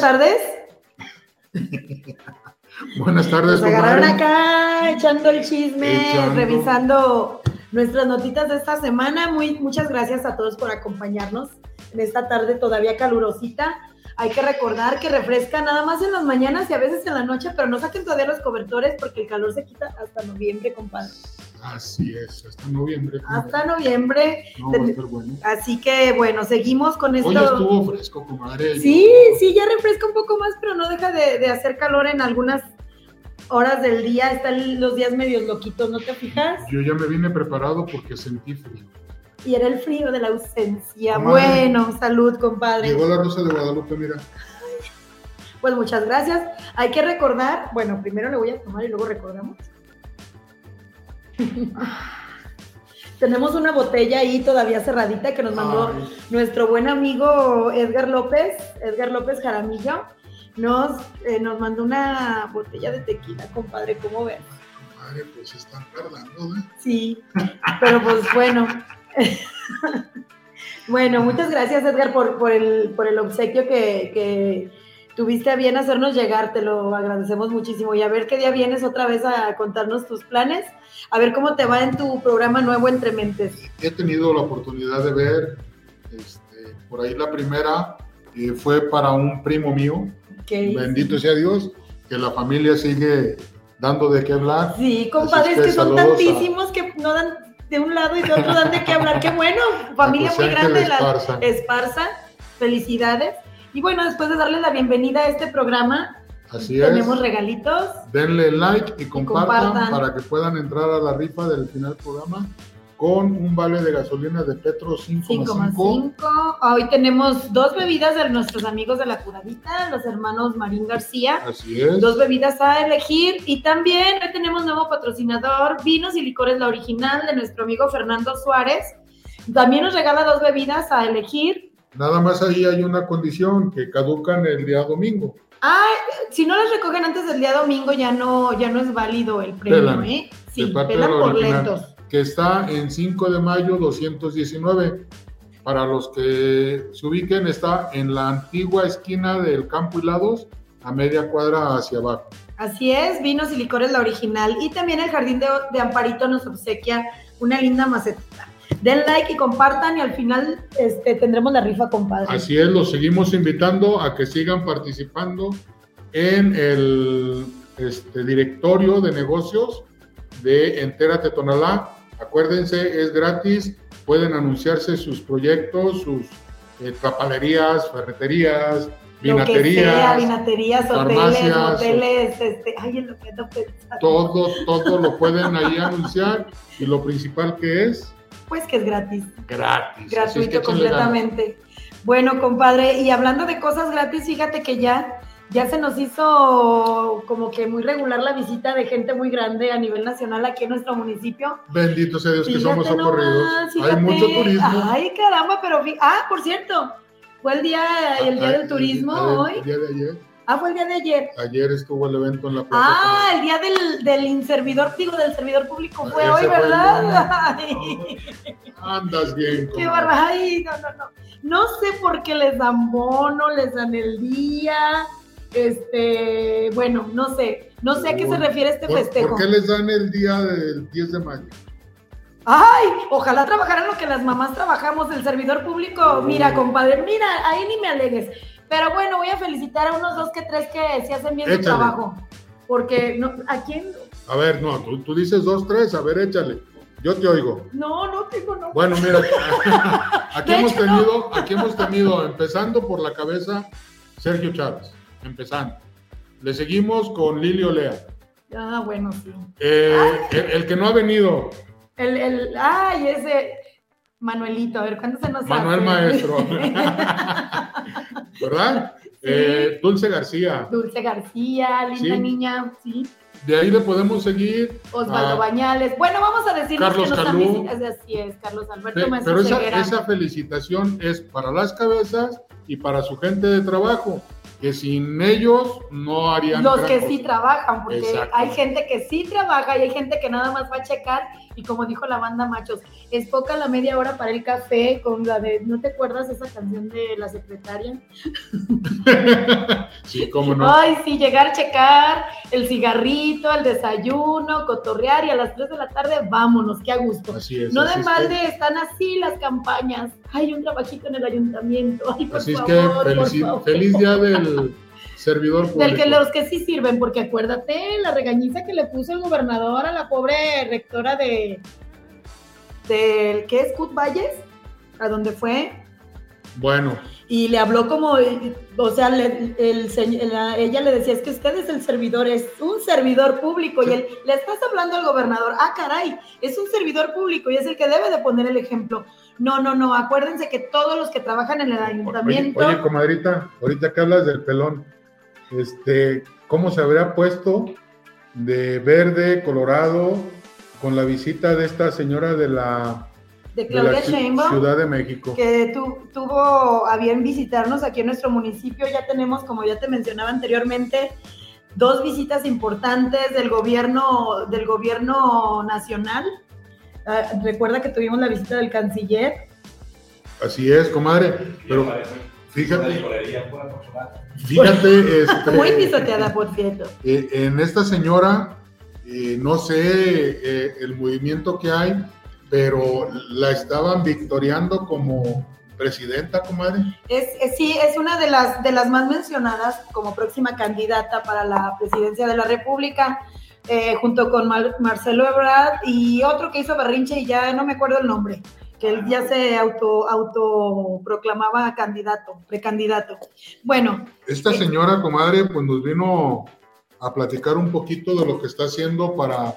buenas tardes. buenas tardes. Nos agarraron acá echando el chisme, revisando nuestras notitas de esta semana. Muy, muchas gracias a todos por acompañarnos en esta tarde todavía calurosita. Hay que recordar que refresca nada más en las mañanas y a veces en la noche, pero no saquen todavía los cobertores porque el calor se quita hasta noviembre, compadre. Así es, hasta noviembre. Hasta noviembre. bueno. Así que bueno, seguimos con esto. Hoy estuvo fresco, comadre. Sí, sí, ya refresca un poco más, pero no deja de, hacer calor en algunas horas del día. Están los días medios loquitos, ¿no te fijas? Yo ya me vine preparado porque sentí frío. Y era el frío de la ausencia. Bueno, salud, compadre. Llegó la rosa de Guadalupe, mira. Pues muchas gracias. Hay que recordar, bueno, primero le voy a tomar y luego recordamos. Tenemos una botella ahí todavía cerradita que nos mandó nuestro buen amigo Edgar López, Edgar López Jaramillo. Nos, eh, nos mandó una botella de tequila, compadre, ¿cómo ves? Compadre, pues están tardando, ¿eh? Sí, pero pues bueno. bueno, muchas gracias Edgar por, por, el, por el obsequio que, que tuviste a bien hacernos llegar, te lo agradecemos muchísimo. Y a ver qué día vienes otra vez a contarnos tus planes, a ver cómo te va en tu programa nuevo Entre Mentes. He tenido la oportunidad de ver, este, por ahí la primera eh, fue para un primo mío, bendito sea Dios, que la familia sigue dando de qué hablar. Sí, compadres, que, son tantísimos que no dan de un lado y de otro dan de qué hablar. Qué bueno, familia muy grande, la Esparza. Felicidades. Y bueno, después de darle la bienvenida a este programa, Así tenemos regalitos. Denle like y compartan, para que puedan entrar a la rifa del final del programa con un vale de gasolina de Petro 5,5. Hoy tenemos dos bebidas de nuestros amigos de la curadita, los hermanos Marín García. Así es. Dos bebidas a elegir. Y también hoy tenemos nuevo patrocinador, Vinos y Licores La Original, de nuestro amigo Fernando Suárez. También nos regala dos bebidas a elegir. Nada más ahí hay una condición, que caducan el día domingo. Ah, si no las recogen antes del día domingo ya no, ya no es válido el premio, ¿eh? Sí, pelan por lentos. Que está en 5 de mayo 219. Para los que se ubiquen, está en la antigua esquina del Campo Hilados, a media cuadra hacia abajo. Así es, vinos y licores la original. Y también el Jardín de, de Amparito nos obsequia una linda maceta den like y compartan y al final este, tendremos la rifa, compadre. Así es, los seguimos invitando a que sigan participando en el este, directorio de negocios de Entérate Tonalá. Acuérdense, es gratis, pueden anunciarse sus proyectos, sus eh, tapalerías, ferreterías, vinaterías, vinaterías, hoteles, hoteles, este, ay, lo que Todo, todo lo pueden ahí anunciar y lo principal que es pues que es gratis. Gratis. Gratuito completamente. Bueno, compadre, y hablando de cosas gratis, fíjate que ya, ya se nos hizo como que muy regular la visita de gente muy grande a nivel nacional aquí en nuestro municipio. Bendito sea Dios que somos socorridos. Hay mucho turismo. Ay, caramba, pero... Ah, por cierto, fue el día, el día del turismo hoy. El día de ayer. Ah, fue el día de ayer. Ayer estuvo el evento en la plaza. Ah, el día del, del inservidor, digo, del servidor público fue hoy, ¿verdad? Andas bien. Qué barra. Ay, no, no, no. No sé por qué les dan bono, les dan el día. Este, bueno, no sé. No sé a qué se refiere este festejo. ¿Por qué les dan el día del 10 de mayo? Ay, ojalá trabajaran lo que las mamás trabajamos, el servidor público. Mira, compadre, mira, ahí ni me alegues. Pero bueno, voy a felicitar a unos dos que tres que sí hacen bien su trabajo. Porque, no, ¿a quién? A ver, no, tú, dices dos, tres, a ver, échale. Yo te oigo. No, no tengo, no. Bueno, mira, aquí hemos tenido, aquí hemos tenido, empezando por la cabeza, Sergio Chávez, empezando. Le seguimos con Lili Olea. Ah, bueno, sí. Eh, el, que no ha venido. El, el, ay, ese, Manuelito, a ver, ¿cuándo se nos Manuel Maestro. ¿Verdad? Eh, Dulce García. Dulce García, linda niña, sí. De ahí le podemos seguir. Osvaldo Bañales. Bueno, vamos a decir Carlos que nos Calú. Así es, Carlos Alberto Pero esa, esa felicitación es para las cabezas y para su gente de trabajo que sin ellos no harían los que sí trabajan porque hay gente que sí trabaja y hay gente que nada más va a checar Y como dijo la banda Machos, es poca la media hora para el café con la de, ¿no te acuerdas esa canción de la secretaria? sí, cómo no. Ay, sí, llegar, checar el cigarrito, el desayuno, cotorrear y a las 3 de la tarde vámonos, qué a gusto. Así es. No así de es balde que- están así las campañas. Hay un trabajito en el ayuntamiento. Ay, por Así es favor, que por felici- favor. feliz día del servidor público. Del que los que sí sirven, porque acuérdate la regañiza que le puso el gobernador a la pobre rectora de del ¿qué es Cut Valles? A donde fue Bueno, y le habló como, o sea, le- el, señ- la- ella le decía, es que usted es el servidor, es un servidor público, y él, le estás hablando al gobernador, ah, caray, es un servidor público y es el que debe de poner el ejemplo. No, no, no, acuérdense que todos los que trabajan en el oye, ayuntamiento, oye, comadrita, ahorita que hablas del pelón, este, ¿cómo se habría puesto de verde, colorado, con la visita de esta señora de la, de de la Claudia Sheinbaum, Ciudad de México? que tu- tuvo a bien visitarnos aquí en nuestro municipio. Ya tenemos, como ya te mencionaba anteriormente, dos visitas importantes del gobierno, del gobierno nacional. Ah, recuerda que tuvimos la visita del canciller. Así es, comadre, pero fíjate, fíjate, este, Muy pisoteada, por cierto. Eh, en esta señora, eh, no sé eh, el movimiento que hay, pero la estaban victoriando como presidenta, comadre. Es, es- sí, es una de las, de las más mencionadas como próxima candidata para la presidencia de la República, eh, junto con Mar- Marcelo Ebrard y otro que hizo berrinche y ya no me acuerdo el nombre, que él ya se auto, autoproclamaba candidato, precandidato. Bueno, Esta señora, comadre, pues nos vino a platicar un poquito de lo que está haciendo para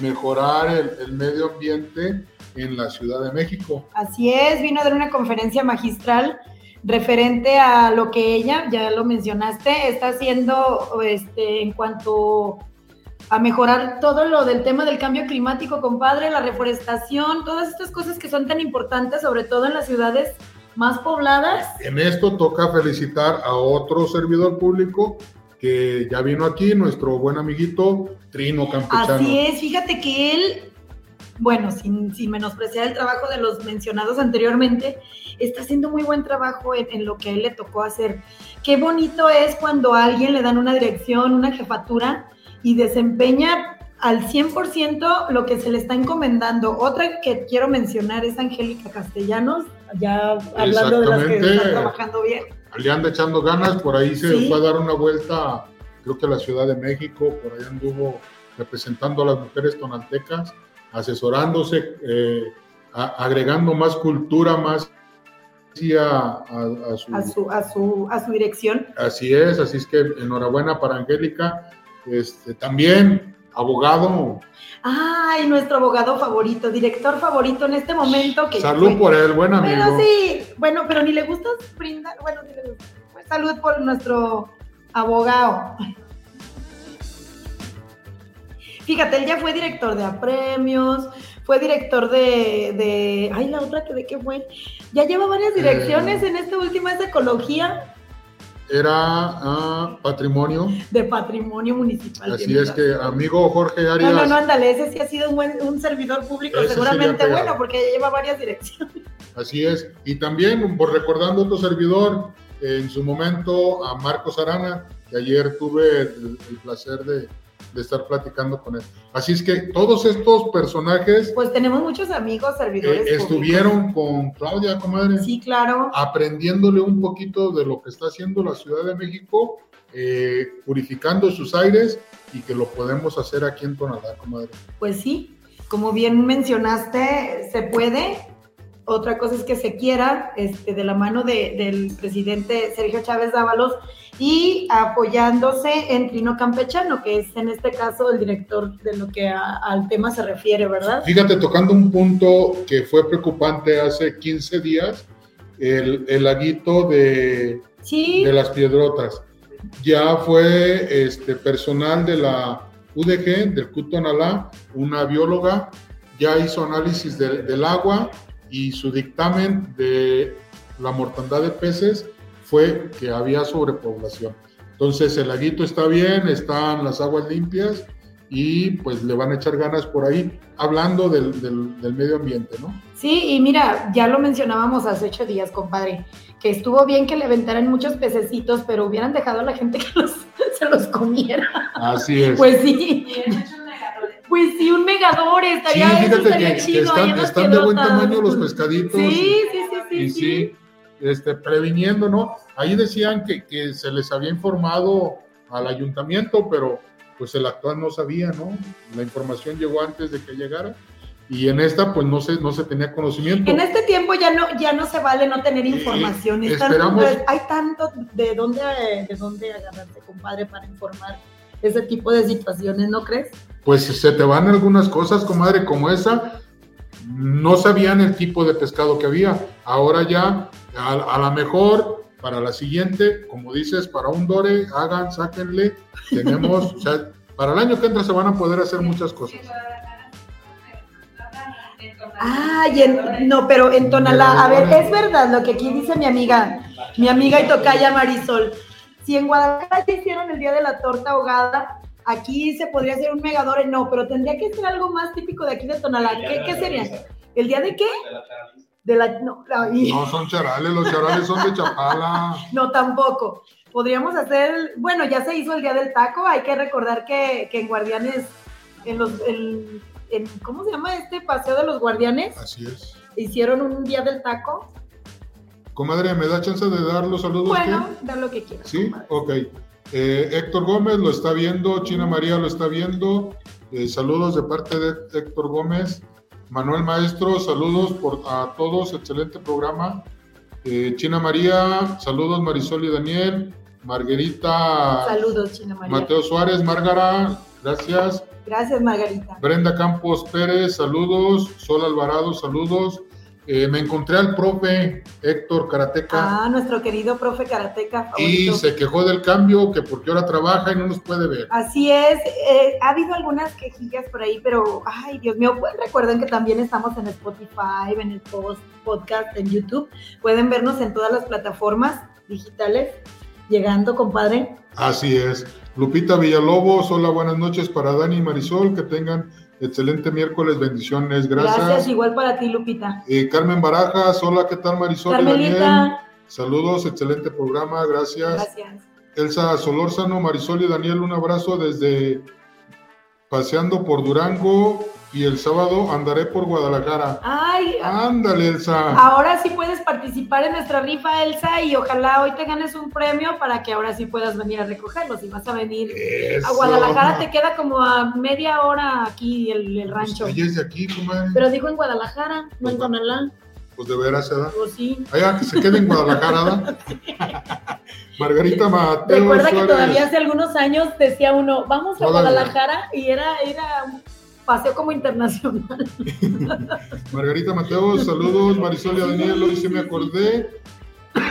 mejorar el, el medio ambiente en la Ciudad de México. Así es, vino a dar una conferencia magistral referente a lo que ella, ya lo mencionaste, está haciendo este, en cuanto a mejorar todo lo del tema del cambio climático, compadre, la reforestación, todas estas cosas que son tan importantes, sobre todo en las ciudades más pobladas. En esto toca felicitar a otro servidor público que ya vino aquí, nuestro buen amiguito Trino Campechano. Así es, fíjate que él, bueno, sin, sin menospreciar el trabajo de los mencionados anteriormente, está haciendo muy buen trabajo en, en lo que a él le tocó hacer. Qué bonito es cuando a alguien le dan una dirección, una jefatura y desempeña al 100% lo que se le está encomendando. Otra que quiero mencionar es Angélica Castellanos, ya hablando de las que están trabajando bien. le anda echando ganas, por ahí se Sí. fue a dar una vuelta, creo que a la Ciudad de México, por ahí anduvo representando a las mujeres tonaltecas, asesorándose, eh, a- agregando más cultura, más a, a- a su, A su, a, su, a su dirección. Así es, así es que enhorabuena para Angélica, este, también abogado, Ay, nuestro abogado favorito, director favorito en este momento. Que salud fue. por él, buen amigo. Pero sí, bueno, pero ni le gusta brindar, bueno, ni le gusta. Pues salud por nuestro abogado. Fíjate, él ya fue director de apremios, fue director de, de, ay, la otra que de qué fue. Ya lleva varias direcciones Eh. en esta última es ecología, Era ah, patrimonio, de patrimonio municipal. así es que amigo Jorge No, Arias. no, no, ándale, ese sí ha sido un, buen, un servidor público, sí seguramente bueno, porque lleva varias direcciones. Así es. Y también, por recordando otro servidor, en su momento a Marcos Arana, que ayer tuve el, el placer de, de estar platicando con él. Así es que todos estos personajes Pues tenemos muchos amigos eh, servidores públicos. estuvieron con Claudia, comadre, Sí, claro. aprendiéndole un poquito de lo que está haciendo la Ciudad de México, eh, purificando sus aires y que lo podemos hacer aquí en Tonalá, comadre. Pues sí, como bien mencionaste, se puede. Otra cosa es que se quiera, este, de la mano de- del presidente Sergio Chávez Dávalos y apoyándose en Trino Campechano, que es en este caso el director de lo que a- al tema se refiere, ¿verdad? Fíjate, tocando un punto que fue preocupante hace 15 días, el, el laguito de, Sí, de las piedrotas. Ya fue este, personal de la UDG, del CUTONALA, una bióloga, ya hizo análisis de- del agua y su dictamen de la mortandad de peces fue que había sobrepoblación. Entonces el laguito está bien, están las aguas limpias y pues le van a echar ganas por ahí, hablando del, del, medio ambiente, ¿no? Sí, y mira, ya lo mencionábamos hace ocho días, compadre, que estuvo bien que le aventaran muchos pececitos, pero hubieran dejado a la gente que los, se los comiera. Así es. Pues sí. Pues sí, un megador estaría, sí, fíjate que, chido, están, están de buen tamaño los pescaditos. Sí, sí, sí, sí. Y sí, este, previniendo, ¿no? Ahí decían que, que se les había informado al ayuntamiento, pero pues el actual no sabía, ¿no? La información llegó antes de que llegara y en esta pues no se, no se tenía conocimiento. En este tiempo ya no, ya no se vale no tener información. esperamos, hay tanto de dónde, de dónde agarrarte, compadre, para informar ese tipo de situaciones, ¿no crees? Pues se te van algunas cosas, comadre, como esa. No sabían el tipo de pescado que había. Ahora ya, a, a lo mejor para la siguiente, como dices, para un Dore, hagan, sáquenle. Tenemos, o sea, para el año que entra se van a poder hacer muchas cosas. Ah, no, pero en Tonalá, a ver, es verdad lo que aquí dice mi amiga, mi amiga y tocaya Marisol. Si en Guadalajara ya hicieron el día de la torta ahogada, aquí se podría hacer un megadore, no, pero tendría que ser algo más típico de aquí de Tonalá. ¿Qué, qué sería? ¿El día de qué? De la, no, no, son charales, los charales son de Chapala. No, tampoco. Podríamos hacer, bueno, ya se hizo el Día del Taco, hay que recordar que, que en Guardianes, en los, en, ¿cómo se llama este paseo de los Guardianes? Así es. Hicieron un Día del Taco. Comadre, ¿me da chance de dar los saludos? Bueno, da lo que quieras. Sí, ok. Eh, Héctor Gómez lo está viendo, China María lo está viendo. Eh, saludos de parte de Héctor Gómez. Manuel Maestro, saludos por, a todos, excelente programa. Eh, China María, saludos Marisol y Daniel. Margarita. Saludos, China María. Mateo Suárez, Márgara, gracias. Gracias, Margarita. Brenda Campos Pérez, saludos. Sol Alvarado, saludos. Eh, me encontré al profe Héctor Karateca. Ah, nuestro querido profe Karateca. Y se quejó del cambio, que porque ahora trabaja y no nos puede ver. Así es, eh, ha habido algunas quejillas por ahí, pero, ay, Dios mío, pues recuerden que también estamos en Spotify, en el post, podcast, en YouTube. Pueden vernos en todas las plataformas digitales. Llegando, compadre. Así es. Lupita Villalobos, hola, buenas noches para Dani y Marisol, que tengan Excelente miércoles, bendiciones, gracias. Gracias, igual para ti, Lupita. Eh, Carmen Barajas, hola, ¿qué tal, Marisol? Daniel? Saludos, excelente programa, gracias. Gracias. Elsa Solórzano, Marisol y Daniel, un abrazo desde Paseando por Durango, y el sábado andaré por Guadalajara. Ay, ándale, Elsa. Ahora sí puedes participar en nuestra rifa, Elsa, y ojalá hoy te ganes un premio para que ahora sí puedas venir a recogerlo. Si vas a venir a Guadalajara, te queda como a media hora aquí el, el pues rancho. Pues, es de aquí, comadre. Pero dijo en Guadalajara, no en Tonalá. Pues de veras, ¿verdad? Pues sí. Allá que se quede en Guadalajara, ¿verdad? Margarita Mateo. Recuerda que todavía hace algunos años decía uno, vamos a Guadalajara, y era, era paseo como internacional. Margarita Mateo, saludos. Marisol y Daniel, hoy sí me acordé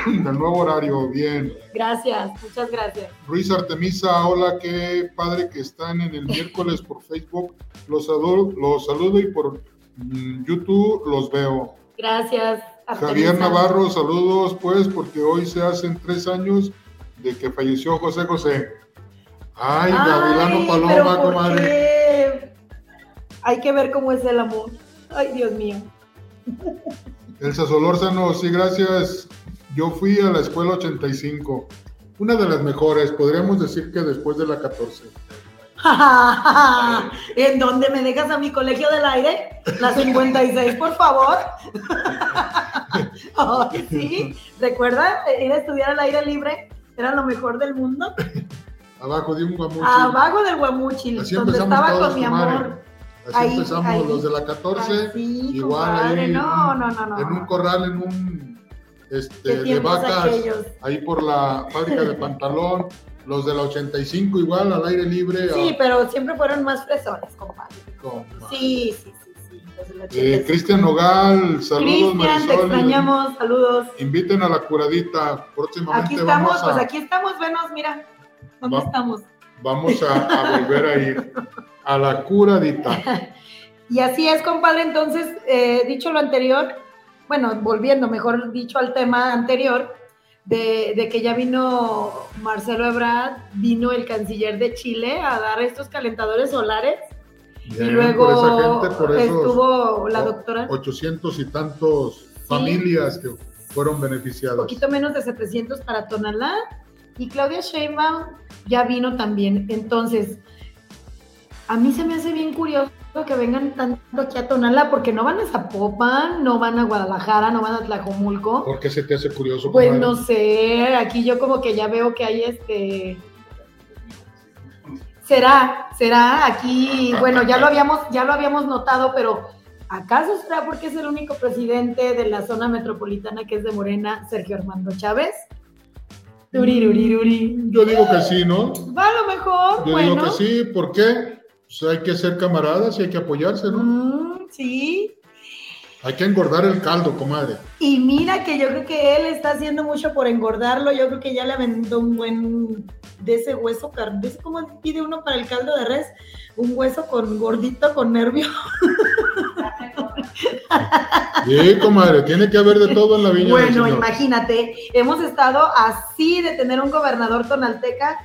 del nuevo horario. Bien. Gracias, muchas gracias. Ruiz Artemisa, hola, qué padre que están en el miércoles por Facebook. Los, adoro, los saludo y por mm, YouTube los veo. Gracias. Javier Navarro, saludos, pues, porque hoy se hacen tres años de que falleció José José. Ay, Gavilano Paloma, comadre. Hay que ver cómo es el amor. Ay, Dios mío. Elsa Solórzano, sí, gracias. Yo fui a la escuela 85, una de las mejores, podríamos decir que después de la 14. ¿En dónde me dejas a mi colegio del aire? La 56, por favor. sí, ¿recuerda ir a estudiar al aire libre? Era lo mejor del mundo. Abajo de un guamuchil. Abajo del guamuchil, donde estaba con mi amor. Así empezamos los de la 14, igual ahí no, no, no, en un corral, en un este, de vacas, ahí por la fábrica de pantalón, los de la 85 igual al aire libre. Sí, pero siempre fueron más fresones, compadre. Sí, sí, sí. sí. Eh, Cristian Nogal, saludos Cristian, te extrañamos, saludos. Inviten a la curadita, próximamente Aquí estamos, pues aquí estamos, venos, mira, ¿dónde estamos? Vamos a, a volver a ir. A la curadita. y así es, compadre. Entonces, eh, dicho lo anterior, bueno, volviendo, mejor dicho, al tema anterior, de, que ya vino Marcelo Ebrard, vino el canciller de Chile a dar estos calentadores solares. y luego estuvo la doctora. 800 y tantos familias que fueron beneficiadas. Un poquito menos de 700 para Tonalá. Y Claudia Sheinbaum ya vino también. Entonces, a mí se me hace bien curioso que vengan tanto aquí a Tonalá, porque no van a Zapopan, no van a Guadalajara, no van a Tlajomulco. ¿Por qué se te hace curioso? Pues no sé, aquí yo como que ya veo que hay este... Será, será, aquí, bueno, ya lo habíamos, ya lo habíamos notado, pero ¿acaso será porque es el único presidente de la zona metropolitana que es de Morena, Sergio Armando Chávez? Yo digo que sí, ¿no? Va a lo mejor. Yo digo que sí, ¿por qué? Pues hay que ser camaradas y hay que apoyarse, ¿no? Mm, sí. Hay que engordar el caldo, comadre. Y mira que yo creo que él está haciendo mucho por engordarlo. Yo creo que ya le aventó un buen de ese hueso, ¿ves cómo pide uno para el caldo de res? Un hueso con gordito, con nervio. Sí, comadre, tiene que haber de todo en la viña. Bueno, imagínate, hemos estado así de tener un gobernador tonalteca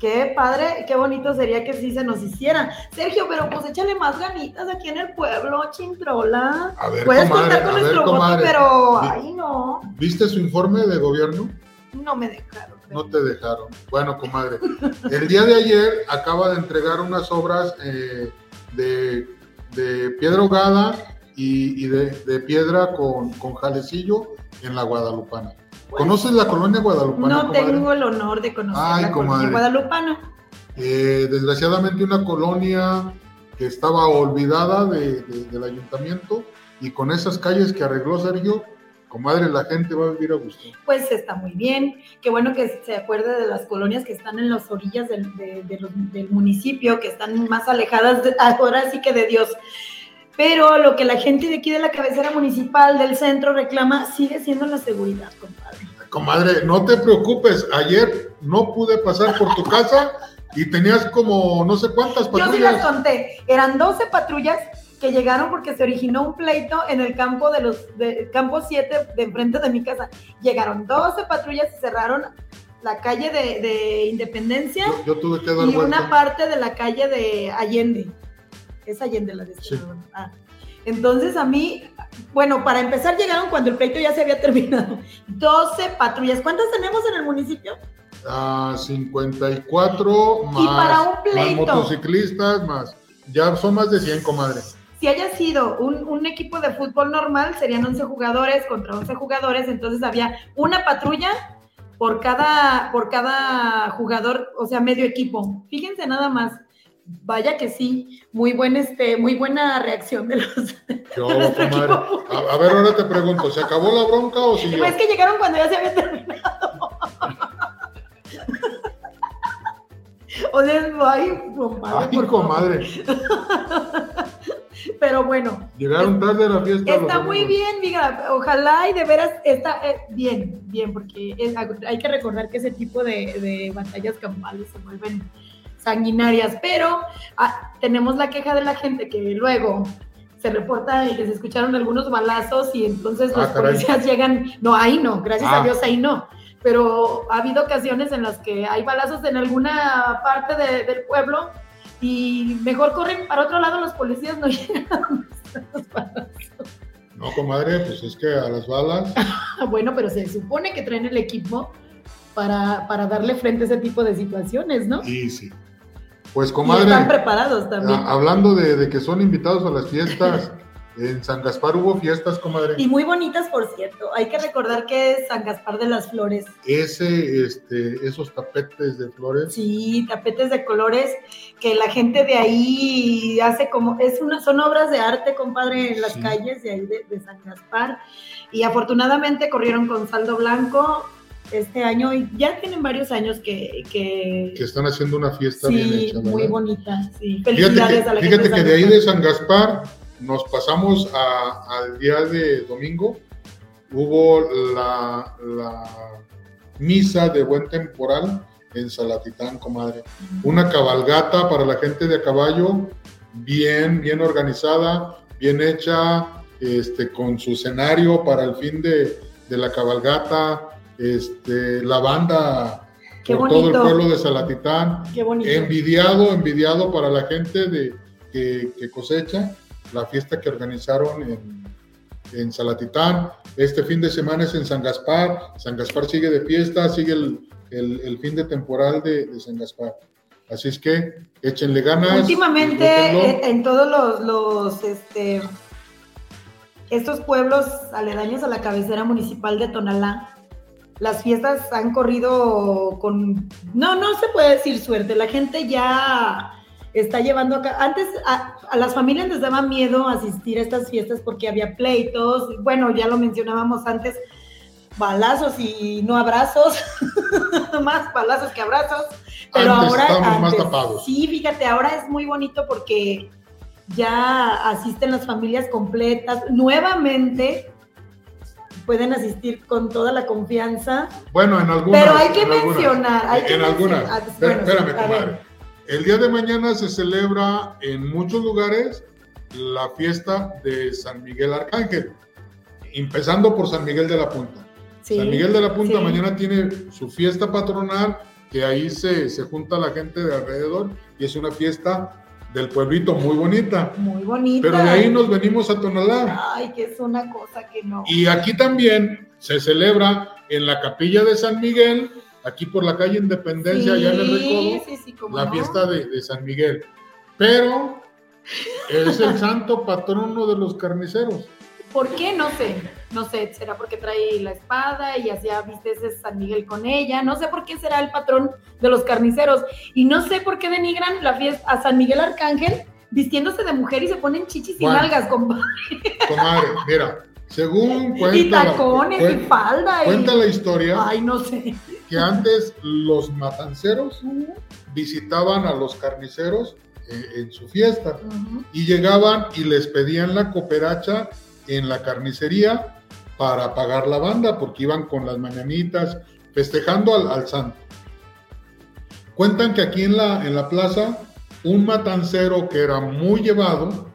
Qué padre, qué bonito sería que sí se nos hiciera. Sergio, pero pues échale más ganitas aquí en el pueblo, Chintrola. A ver, Puedes contar con nuestro voto, pero ay no. ¿Viste su informe de gobierno? No me dejaron. No te dejaron. Bueno, comadre. El día de ayer acaba de entregar unas obras eh, de, piedra hogada y, de, piedra con, con jalecillo en la Guadalupana. ¿Conoces la colonia guadalupana? No tengo el honor de conocer la colonia guadalupana. Eh, desgraciadamente una colonia que estaba olvidada del ayuntamiento y con esas calles que arregló Sergio, comadre, la gente va a vivir a gusto. Pues está muy bien. Qué bueno que se acuerde de las colonias que están en las orillas del, del municipio, que están más alejadas ahora sí que de Dios. Pero lo que la gente de aquí de la cabecera municipal del centro reclama sigue siendo la seguridad, compadre. Comadre, no te preocupes, ayer no pude pasar por tu casa y tenías como no sé cuántas patrullas. Yo sí las conté, eran 12 patrullas que llegaron porque se originó un pleito en el campo de los de, campo 7 de enfrente de mi casa. Llegaron 12 patrullas y cerraron la calle de, Independencia yo, tuve que dar y una parte de la calle de Allende. Es Allende la de este ah. Entonces a mí bueno, para empezar llegaron cuando el pleito ya se había terminado. 12 patrullas. ¿Cuántas tenemos en el municipio? Ah, 54 más, y para un pleito, más motociclistas, más. Ya son más de 100, comadre. Si haya sido un, un, equipo de fútbol normal, serían 11 jugadores contra 11 jugadores, entonces había una patrulla por cada, por cada jugador, o sea, medio equipo. Fíjense nada más. Vaya que sí, muy buen este, muy buena reacción de los. a, ver, ahora te pregunto, ¿se acabó la bronca o siguió? Pues que llegaron cuando ya se había terminado. o sea, ay, comadre. Ay, comadre. Pero bueno. Llegaron tarde a la fiesta. Está muy bien, mira, ojalá y de veras está eh, bien, bien, porque hay que recordar que ese tipo de, de batallas campales se vuelven sanguinarias, pero ah, tenemos la queja de la gente que luego se reporta que se escucharon algunos balazos y entonces los ah, policías llegan, no, ahí no, gracias a ah. Dios ahí no, pero ha habido ocasiones en las que hay balazos en alguna parte del pueblo y mejor corren para otro lado los policías no llegan los balazos. No, comadre, pues es que a las balas. bueno, pero se supone que traen el equipo para, para darle frente a ese tipo de situaciones, ¿no? Sí, sí. Pues comadre. están preparados también. hablando de, que son invitados a las fiestas, en San Gaspar hubo fiestas, comadre. Y muy bonitas, por cierto. Hay que recordar que es San Gaspar de las Flores. Ese, este, esos tapetes de flores. Sí, tapetes de colores que la gente de ahí hace como, es una, son obras de arte, compadre, en las calles de ahí de, de San Gaspar. Y afortunadamente corrieron con saldo blanco este año y ya tienen varios años que... Que, están haciendo una fiesta bien hecha. muy bonita, sí. Felicidades fíjate que, a la Fíjate que de ahí de San Gaspar nos pasamos al día de domingo, hubo la, misa de buen temporal en Salatitán, comadre. Una cabalgata para la gente de a caballo, bien, bien organizada, bien hecha, este, con su escenario para el fin de, de la cabalgata, este, la banda por todo el pueblo de Salatitán. Qué bonito. Envidiado, envidiado para la gente de, que, cosecha, la fiesta que organizaron en, en, Salatitán. Este fin de semana es en San Gaspar. San Gaspar sigue de fiesta, sigue el, el, fin de temporal de, de, San Gaspar. Así es que échenle ganas. Últimamente en todos los, los este, estos pueblos aledaños a la cabecera municipal de Tonalá, las fiestas han corrido con, no, no se puede decir suerte, la gente ya está llevando acá, antes a, las familias les daba miedo asistir a estas fiestas porque había pleitos, bueno, ya lo mencionábamos antes, balazos y no abrazos, más balazos que abrazos, pero ahora... Más tapados. Sí, fíjate, ahora es muy bonito porque ya asisten las familias completas, nuevamente pueden asistir con toda la confianza. Bueno, en algunas. Pero hay que mencionar. Hay en algunas. Ah, espérame, comadre. El día de mañana se celebra en muchos lugares la fiesta de San Miguel Arcángel, empezando por San Miguel de la Punta. San Miguel de la Punta mañana tiene su fiesta patronal, que ahí se, se junta la gente de alrededor y es una fiesta del pueblito, muy bonita. Muy bonita. Pero de ahí nos venimos a Tonalá. Ay, que es una cosa que no. Y aquí también se celebra en la capilla de San Miguel, aquí por la calle Independencia, allá en el Recodo, la fiesta de, de San Miguel. Pero es el santo patrono de los carniceros. ¿Por qué? No sé. No sé, será porque trae la espada y hacía viste ese San Miguel con ella. No sé por qué será el patrón de los carniceros. Y no sé por qué denigran la fiesta a San Miguel Arcángel vistiéndose de mujer y se ponen chichis y nalgas, compadre. Comadre, mira, según cuenta. Y tacones y falda. Cuenta la historia. Ay, no sé. Que antes los matanceros visitaban a los carniceros eh, en su fiesta y llegaban y les pedían la cooperacha en la carnicería para pagar la banda, porque iban con las mañanitas festejando al, santo. Cuentan que aquí en la, en la plaza, un matancero que era muy llevado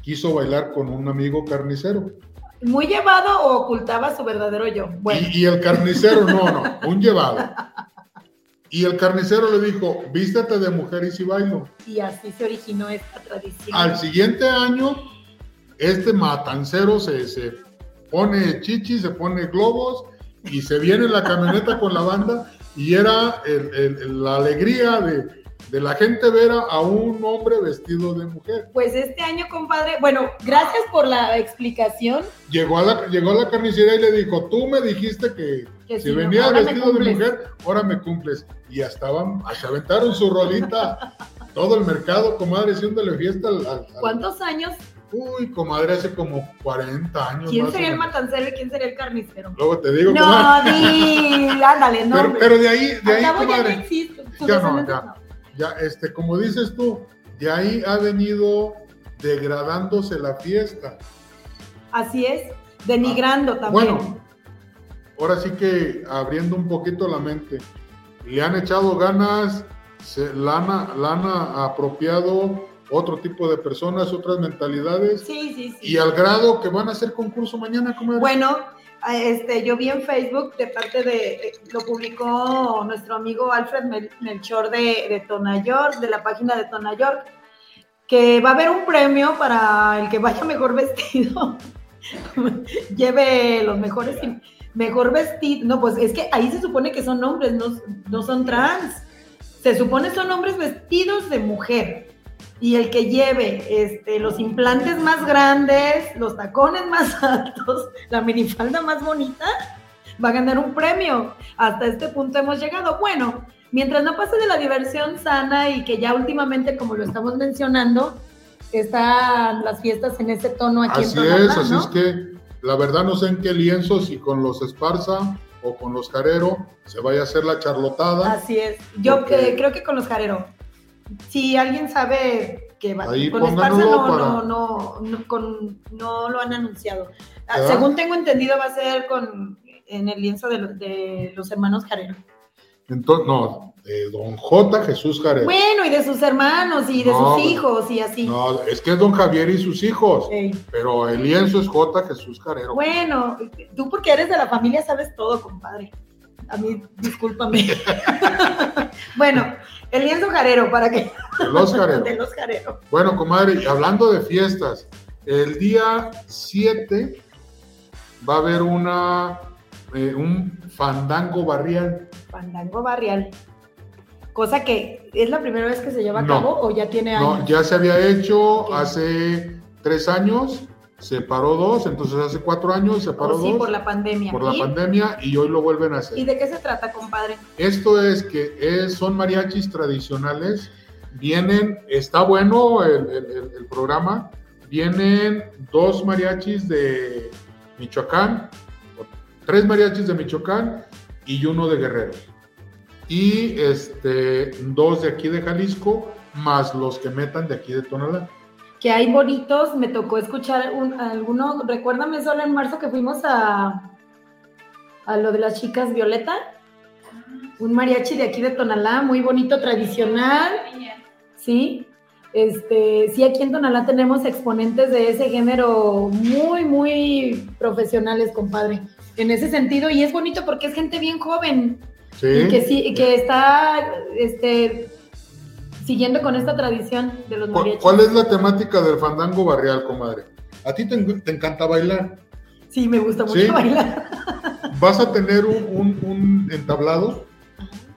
quiso bailar con un amigo carnicero. ¿Muy llevado o ocultaba su verdadero yo? Y, el carnicero, no, no, un llevado. Y el carnicero le dijo, vístete de mujer y si bailo. Y así se originó esta tradición. Al siguiente año este matancero se, se pone chichi, se pone globos y se viene en la camioneta con la banda y era la alegría de, la gente ver a un hombre vestido de mujer. Pues este año, compadre, bueno, gracias por la explicación. Llegó a la, llegó a la carnicería y le dijo, tú me dijiste que, si venía vestido de mujer, ahora me cumples. Y ya estaban, se aventaron su rolita, todo el mercado, comadre, haciéndole fiesta al ¿Cuántos años Uy, comadre, hace como 40 años. ¿Quién sería el matancero y quién sería el carnicero? Luego te digo. No, di, ándale, no. Pero, de ahí, de ahí, comadre. Ya, no, ya, ya, este, como dices tú, de ahí ha venido degradándose la fiesta. Así es, denigrando ah, también. Bueno, ahora sí que abriendo un poquito la mente, le han echado ganas, se, la han apropiado otro tipo de personas, otras mentalidades. Sí, sí, sí. Y al grado que van a hacer concurso mañana, ¿cómo Bueno, este, yo vi en Facebook de parte de, lo publicó nuestro amigo Alfred Melchor de, de Tona York, de la página de Tona York, que va a haber un premio para el que vaya mejor vestido, lleve los mejores, mejor vestido, no, pues es que ahí se supone que son hombres, no, no son trans, se supone son hombres vestidos de mujer y el que lleve este, los implantes más grandes, los tacones más altos, la minifalda más bonita, va a ganar un premio. Hasta este punto hemos llegado. Bueno, mientras no pase de la diversión sana y que ya últimamente, como lo estamos mencionando, están las fiestas en ese tono aquí así en es, así es que la verdad no sé en qué lienzo, si con los Esparza o con los Carero se vaya a hacer la charlotada. Así es, yo creo que con los Carero si alguien sabe que va con Esparza no, no, no, lo han anunciado. Ah, según tengo entendido, va a ser con en el lienzo de, los hermanos Jarero. Entonces, no, de don J. Jesús Jarero. Bueno, y de sus hermanos y de sus hijos y así. No, es que es don Javier y sus hijos. Pero el lienzo es J. Jesús Jarero. Bueno, tú porque eres de la familia sabes todo, compadre. a mí, discúlpame. bueno, el lienzo jarero, ¿para qué? De los jareros. De los. Bueno, comadre, hablando de fiestas, el día 7 va a haber una eh, un fandango barrial. Fandango barrial. Cosa que es la primera vez que se lleva a No. cabo o ya tiene años. No, ya se había hecho hace tres años, se paró dos, entonces hace cuatro años se paró Oh, sí, dos por la pandemia. por la ¿Y, pandemia y hoy lo vuelven a hacer. ¿Y de qué se trata, compadre? Esto es que es- son mariachis tradicionales. Vienen, está bueno el, el- el- el programa. Vienen dos mariachis de Michoacán, tres mariachis de Michoacán y uno de Guerrero. Y este, dos de aquí de Jalisco, más los que metan de aquí de Tonalá. Que hay bonitos, me tocó escuchar un, alguno, recuérdame solo en marzo que fuimos a, a lo de las chicas Violeta, un mariachi de aquí de Tonalá, muy bonito, tradicional, ¿sí? Este, sí, aquí en Tonalá tenemos exponentes de ese género muy, muy profesionales, compadre. En ese sentido, y es bonito porque es gente bien joven ¿Sí? y que sí, que está este, siguiendo con esta tradición de los ¿Cuál, mariachis. cuál es la temática del fandango barrial, comadre? A ti te, te encanta bailar. Sí, me gusta mucho ¿Sí? bailar. vas a tener un, un- un entablado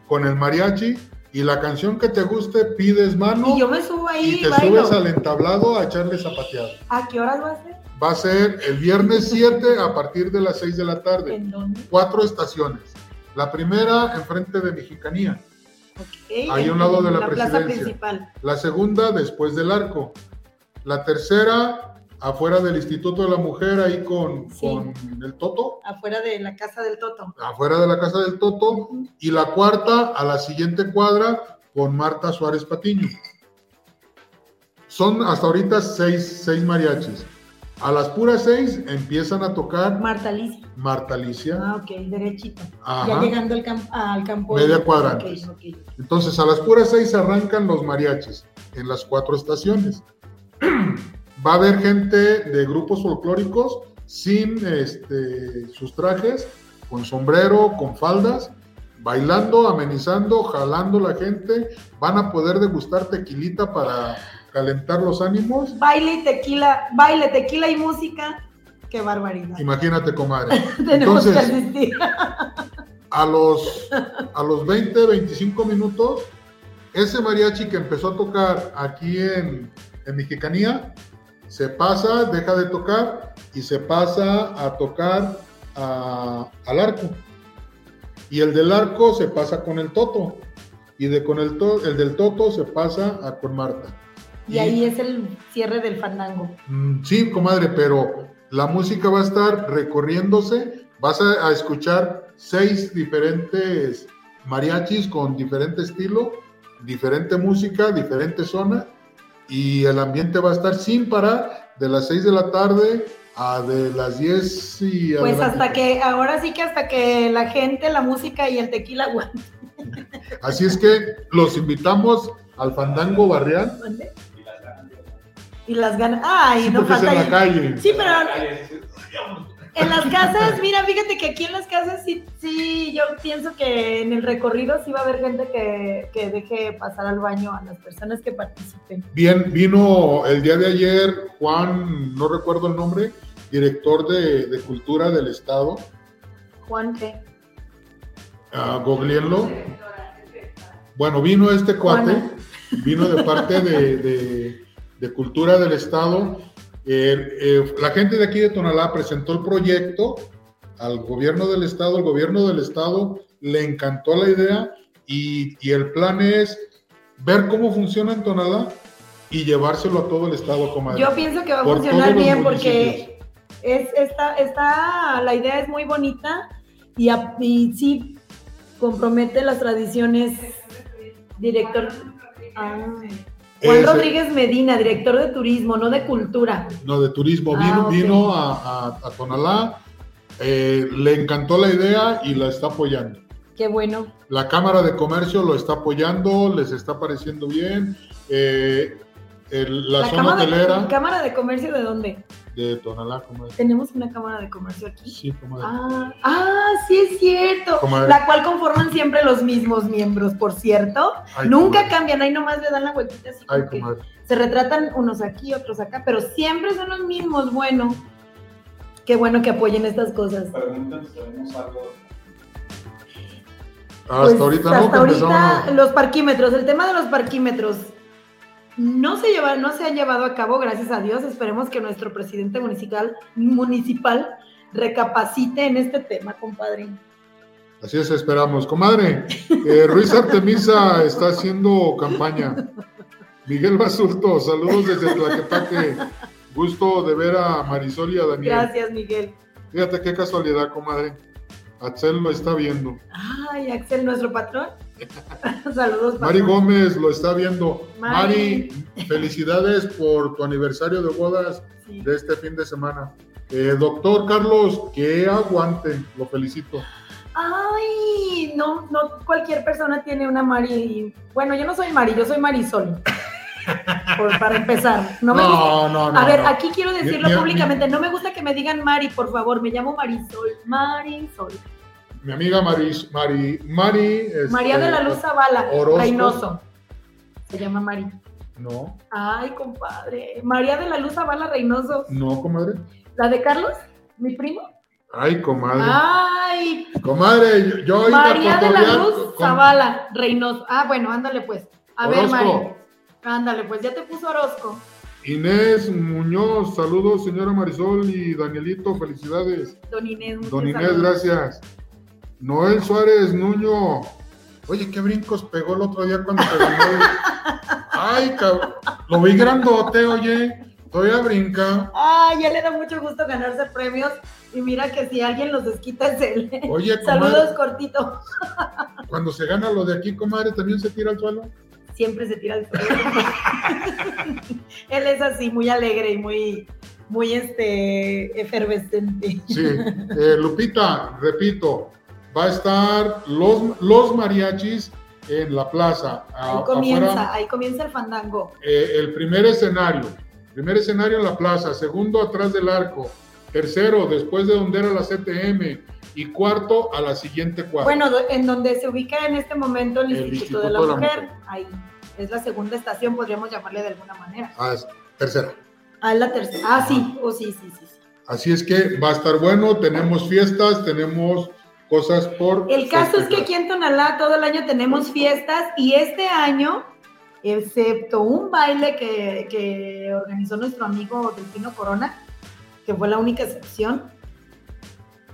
con el mariachi y la canción que te guste pides mano Y yo me subo ahí y y te bailo. subes al entablado a echarle zapateado. ¿A qué horas va a ser? Va a ser el viernes 7 a partir de las 6 de la tarde. ¿En dónde? Cuatro estaciones. La primera enfrente de Mexicanía. Ok, Ahí a un lado de en la plaza principal. La segunda después del arco. La tercera afuera del Instituto de la Mujer ahí con, Sí. con el Toto. Afuera de la casa del Toto. Afuera de la casa del Toto. y la cuarta a la siguiente cuadra con Marta Suárez Patiño. Son hasta ahorita seis, seis mariachis. A las puras seis empiezan a tocar Marta Alicia. Marta Alicia. Ah, ok, derechito. Ajá. Ya llegando al, camp- al campo. Media cuadra antes. Ok, ok. Entonces a las puras seis arrancan los mariachis en las cuatro estaciones. Va a haber gente de grupos folclóricos sin este, sus trajes, con sombrero, con faldas, bailando, amenizando, jalando la gente. Van a poder degustar tequilita para calentar los ánimos. Baile y tequila, baile, tequila y música. Qué barbaridad. Imagínate, comadre. Tenemos que Entonces, asistir. a los, a los 20, 25 minutos, ese mariachi que empezó a tocar aquí en, en Mexicanía, se pasa, deja de tocar y se pasa a tocar a- al arco. Y el del arco se pasa con el toto. Y de con el, to- el del toto se pasa a con Marta. Y ahí es el cierre del fandango. Mm, Sí, comadre, pero la música va a estar recorriéndose. Vas a, a escuchar seis diferentes mariachis con diferente estilo, diferente música, diferente zona. Y el ambiente va a estar sin parar de las 6 de la tarde a de las 10 y Pues adelante. hasta que, ahora sí que hasta que la gente, la música y el tequila aguanten. Así es que los invitamos al Fandango Barrial. ¿Mande? Y las ganas. Ay, Sí, no falta. en la calle. Sí, pero en las casas, mira, fíjate que aquí en las casas sí, sí, yo pienso que en el recorrido sí va a haber gente que, que deje pasar al baño a las personas que participen. Bien, vino el día de ayer Juan, no recuerdo el nombre, director de, de Cultura del Estado, Juan, ¿qué? a googlearlo. Bueno, vino este cuate, Juana. vino de parte de, de- de Cultura del Estado. Eh, eh, la gente de aquí de Tonalá presentó el proyecto al gobierno del Estado. El gobierno del Estado le encantó la idea y, y el plan es ver cómo funciona en Tonalá y llevárselo a todo el Estado, comadre. Yo pienso que va a Por funcionar bien porque es, la idea es muy bonita y, a- y sí compromete las tradiciones. Director. Ah. Juan Ese- Rodríguez Medina, director de turismo, no de cultura. No, de turismo. Ah, Vino, vino a, a- a Tonalá, eh, le encantó la idea y la está apoyando. Qué bueno. La Cámara de Comercio lo está apoyando, les está pareciendo bien. eh, el- la, zona cámara, hotelera de, ¿Cámara de Comercio de dónde? De Tonalá, comadre. Tenemos una cámara de comercio aquí. Sí, comadre. Ah, ah, sí es cierto. Comadre. La cual conforman siempre los mismos miembros, por cierto. Ay, Nunca comadre. cambian, ahí nomás le dan la vueltita así. Ay, comadre. se retratan unos aquí, otros acá, pero siempre son los mismos. Bueno, qué bueno que apoyen estas cosas. Preguntan si tenemos algo. Hasta Pues, ahorita no, hasta ahorita los parquímetros, el tema de los parquímetros no se lleva, no se han llevado a cabo, gracias a Dios. Esperemos que nuestro presidente municipal, municipal recapacite en este tema, compadre. Así es, esperamos. Comadre, eh, Ruiz Artemisa está haciendo campaña. Miguel Basulto, saludos desde Tlaquepaque. Gusto de ver a Marisol y a Daniel. Gracias, Miguel. Fíjate qué casualidad, comadre. Axel lo está viendo. Ay, Axel, nuestro patrón. Saludos. Mari Gómez lo está viendo. Mari. Mari, felicidades por tu aniversario de bodas Sí. de este fin de semana. Eh, doctor Carlos, que aguante, lo felicito. Ay, no, no cualquier persona tiene una Mari. Bueno, yo no soy Mari, yo soy Marisol. Por- para empezar. No me gusta- No, no, no. A ver, no. aquí quiero decirlo Mi- mi- públicamente. No me gusta que me digan Mari, por favor. Me llamo Marisol. Marisol. Mi amiga Maris, Mari, Mari. este, María de la Luz Zavala, Orozco. Reynoso. Se llama Mari. No, Ay, compadre. María de la Luz Zavala Reynoso. no, comadre. ¿La de Carlos? ¿Mi primo? Ay, comadre. Ay, Comadre, yo, ahorita María de la Luz con- Zavala Reynoso. Ah, bueno, ándale pues. A ver, Orozco. Mari. Ándale pues, ya te puso Orozco. Inés Muñoz, saludos, señora Marisol y Danielito, felicidades. Don Inés, Don Inés, saludos. gracias. Noel Suárez Nuño. Oye, qué brincos pegó el otro día cuando te ganó. Ay, cabrón. Lo vi grandote, oye. Todavía brinca. Ay, ya le da mucho gusto ganarse premios. Y mira que si alguien los desquita es él. Oye, Saludos, cortito. cuando se gana lo de aquí, comadre, también se tira al suelo. Siempre se tira al suelo. él es así, muy alegre y muy, muy este, efervescente. Sí. Eh, Lupita, repito, va a estar los, los mariachis en la plaza. a- Ahí comienza, afuera. ahí comienza el fandango. Eh, el primer escenario, primer escenario en la plaza, segundo atrás del arco, tercero después de donde era la CTM y cuarto a la siguiente cuadra. Bueno, en donde se ubica en este momento el, El Instituto, de la de la Mujer. Mujer. Ahí es la segunda estación, podríamos llamarle de alguna manera. Ah, es- tercera. Ah, es la tercera. Ah, sí, oh, sí, sí, sí. sí. Así es que va a estar bueno, tenemos fiestas, tenemos cosas por... El caso es que festejar. aquí en Tonalá todo el año tenemos fiestas y este año, excepto un baile que, que organizó nuestro amigo Delfino Corona, que fue la única excepción,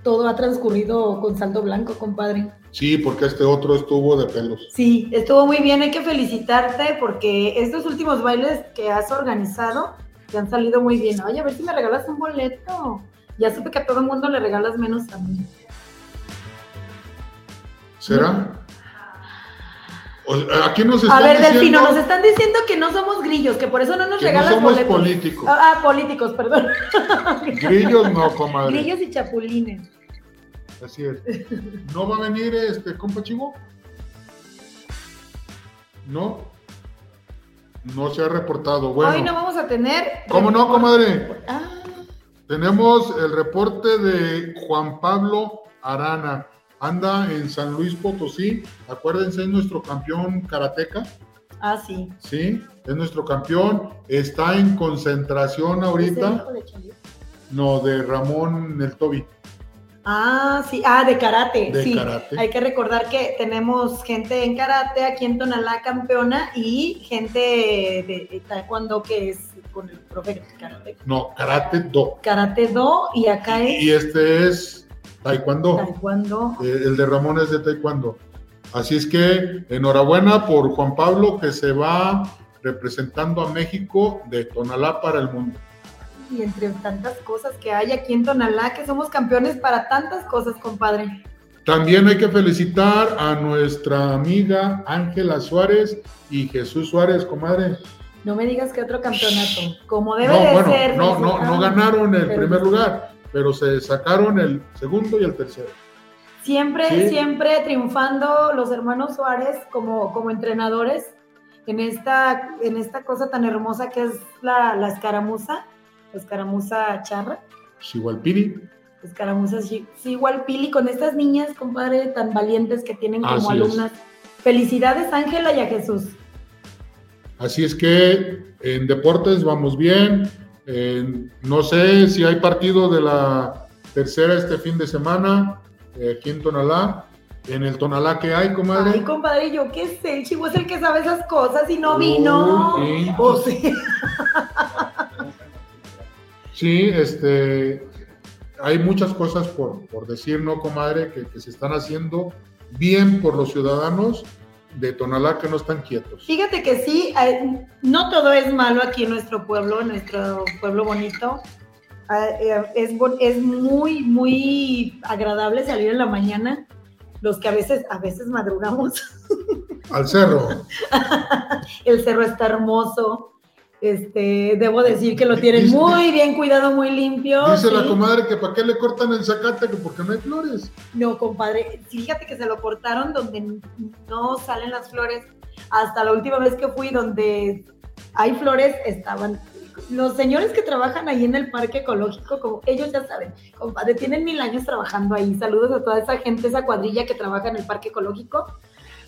todo ha transcurrido con saldo blanco, compadre. Sí, porque este otro estuvo de pelos. Sí, estuvo muy bien, hay que felicitarte porque estos últimos bailes que has organizado te han salido muy bien. Oye, a ver si me regalas un boleto. Ya supe que a todo el mundo le regalas menos mí. ¿Será? O- aquí nos A están ver, diciendo Delfino, nos están diciendo que no somos grillos, que por eso no nos que no somos boletos. políticos. Ah, ah, políticos, perdón. Grillos no, comadre. Grillos y chapulines. Así es. ¿No va a venir este compa chivo? ¿No? No se ha reportado. Bueno, Hoy no vamos a tener. ¿cómo no, comadre? Ah, Tenemos el reporte de Juan Pablo Arana. Anda en San Luis Potosí. Acuérdense, es nuestro campeón karateca. ah, sí. Sí, es nuestro campeón. Está en concentración ¿Es el ahorita. de? No, de Ramón El Tobi. Ah, sí, ah, de karate. De sí. karate. Hay que recordar que tenemos gente en karate aquí en Tonalá campeona y gente de, de taekwondo que es con el profe karate. No, Karate Do. Karate do y acá es Y este es Taekwondo. taekwondo. Eh, el de Ramón es de Taekwondo. Así es que enhorabuena por Juan Pablo que se va representando a México de Tonalá para el mundo. Y entre tantas cosas que hay aquí en Tonalá, que somos campeones para tantas cosas, compadre. También hay que felicitar a nuestra amiga Ángela Suárez y Jesús Suárez, comadre. No me digas que otro campeonato, como debe No, de bueno, ser. no, no, no ganaron el primer lugar, pero se sacaron el segundo y el tercero. Siempre, Sí. siempre triunfando los hermanos Suárez como, como entrenadores en esta, en esta cosa tan hermosa que es la, la escaramuza. Escaramuza Charra. Chihualpiri. Escaramuza Chihualpili con estas niñas, compadre, tan valientes que tienen como Así es. alumnas. Felicidades, Ángela y a Jesús. Así es que en deportes vamos bien. Eh, no sé si hay partido de la tercera este fin de semana eh, aquí en Tonalá. En el Tonalá que hay, comadre. Ay, compadre, yo qué sé, el chivo es el que sabe esas cosas y no vino. Sí. Este, hay muchas cosas por, por decir, ¿no, comadre? Que, que se están haciendo bien por los ciudadanos de Tonalá que no están quietos. Fíjate que sí, no todo es malo aquí en nuestro pueblo, en nuestro pueblo bonito. Ah, eh, Es, es muy, muy agradable salir en la mañana. Los que a veces, a veces madrugamos. Al cerro. El cerro está hermoso. Este, debo decir que lo tienen Dice- muy bien cuidado, muy limpio. Dice la comadre que para qué le cortan el zacate, que porque no hay flores. No, compadre, fíjate que se lo cortaron donde no salen las flores. Hasta la última vez que fui donde hay flores, estaban los señores que trabajan ahí en el parque ecológico, como ellos ya saben, compadre, tienen mil años trabajando ahí. Saludos a toda esa gente, esa cuadrilla que trabaja en el parque ecológico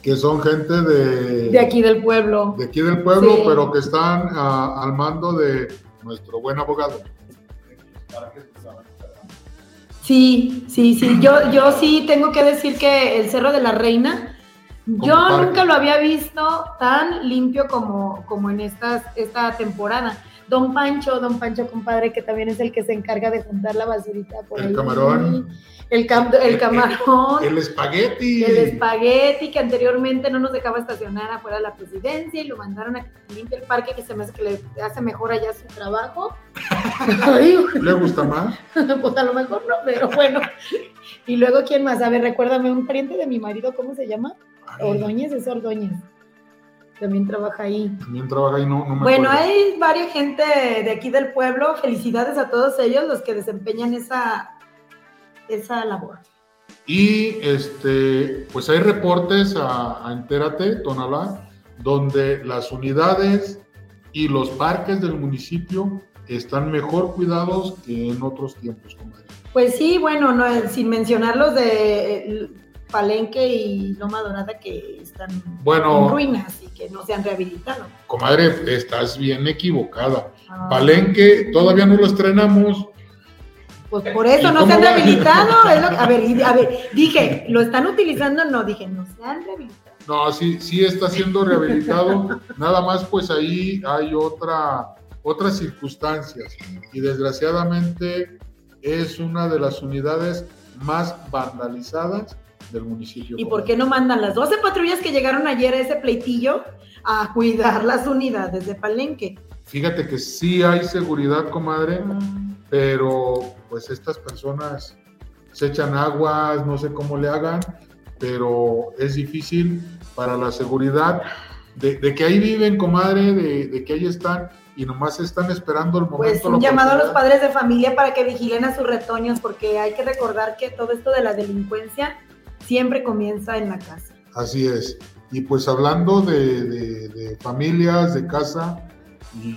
Que son gente de, de aquí del pueblo. de aquí del pueblo, Sí. pero que están ah, al mando de nuestro buen abogado. Sí, sí, sí. Yo, yo sí tengo que decir que el Cerro de la Reina, yo parque. nunca lo había visto tan limpio como, como en estas, esta temporada. Don Pancho, don Pancho, compadre, que también es el que se encarga de juntar la basurita por El ahí. camarón. El, cam- el camarón. El espagueti. El espagueti que anteriormente no nos dejaba estacionar afuera de la presidencia y lo mandaron a que limpie el parque que se me hace que le hace mejor allá su trabajo. ¿Le gusta más? pues a lo mejor no, pero bueno. Y luego, ¿quién más? A ver, recuérdame, un pariente de mi marido, ¿cómo se llama? Ay, Ordóñez, es Ordóñez. También trabaja ahí. También trabaja ahí, no, no me Bueno, acuerdo. hay varias gente de aquí del pueblo. Felicidades a todos ellos los que desempeñan esa, esa labor. Y este, pues hay reportes a, a Entérate, Tonalá, donde las unidades y los parques del municipio están mejor cuidados que en otros tiempos, comadre. Pues sí, bueno, no, sin mencionar los de Palenque y Loma Dorada que están Bueno. en ruinas y que no se han rehabilitado. Comadre, estás bien equivocada. Ah. Palenque, todavía no lo estrenamos. Pues por eso ¿Y no se han va? rehabilitado. es lo- a, ver, a ver, dije, ¿lo están utilizando? No, dije, no se han rehabilitado. No, sí, sí está siendo rehabilitado. Nada más, pues ahí hay otra, otras circunstancias. Y desgraciadamente es una de las unidades más vandalizadas del municipio. ¿Y por qué no mandan las 12 patrullas que llegaron ayer a ese pleitillo a cuidar las unidades de Palenque? Fíjate que sí hay seguridad, comadre, Mm, pero pues estas personas se echan aguas, no sé cómo le hagan, pero es difícil para la seguridad de, de que ahí viven, comadre, de, de que ahí están y nomás están esperando el momento. Pues un llamado a los padres de familia para que vigilen a sus retoños, porque hay que recordar que todo esto de la delincuencia siempre comienza en la casa. Así es. Y pues hablando de, familias, de casa,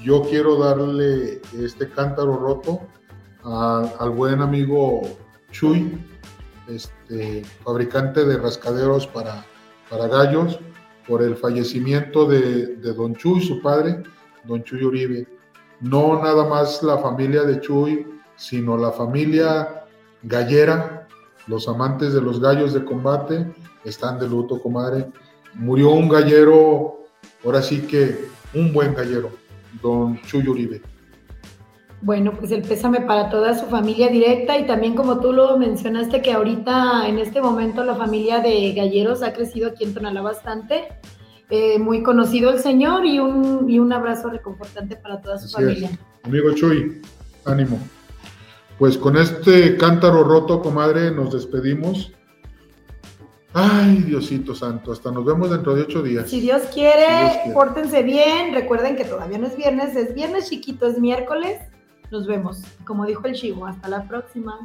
yo quiero darle este cántaro roto a- al buen amigo Chuy, este, fabricante de rascaderos para, para gallos, por el fallecimiento de, de don Chuy, su padre, don Chuy Uribe. No nada más la familia de Chuy, sino la familia gallera, los amantes de los gallos de combate, están de luto, comadre. Murió un gallero, ahora sí que un buen gallero, don Chuy Uribe. Bueno, pues el pésame para toda su familia directa y también como tú lo mencionaste que ahorita en este momento la familia de Galleros ha crecido aquí en Tonalá bastante. Eh, muy conocido el señor y un, y un abrazo reconfortante para toda su Así familia. es. Amigo Chuy, ánimo. Pues con este cántaro roto, comadre, nos despedimos. Ay, Diosito Santo, hasta nos vemos dentro de ocho días. Si Dios quiere, Si Dios quiere. pórtense bien. Recuerden que todavía no es viernes, es viernes chiquito, es miércoles. Nos vemos. Como dijo el chivo, hasta la próxima.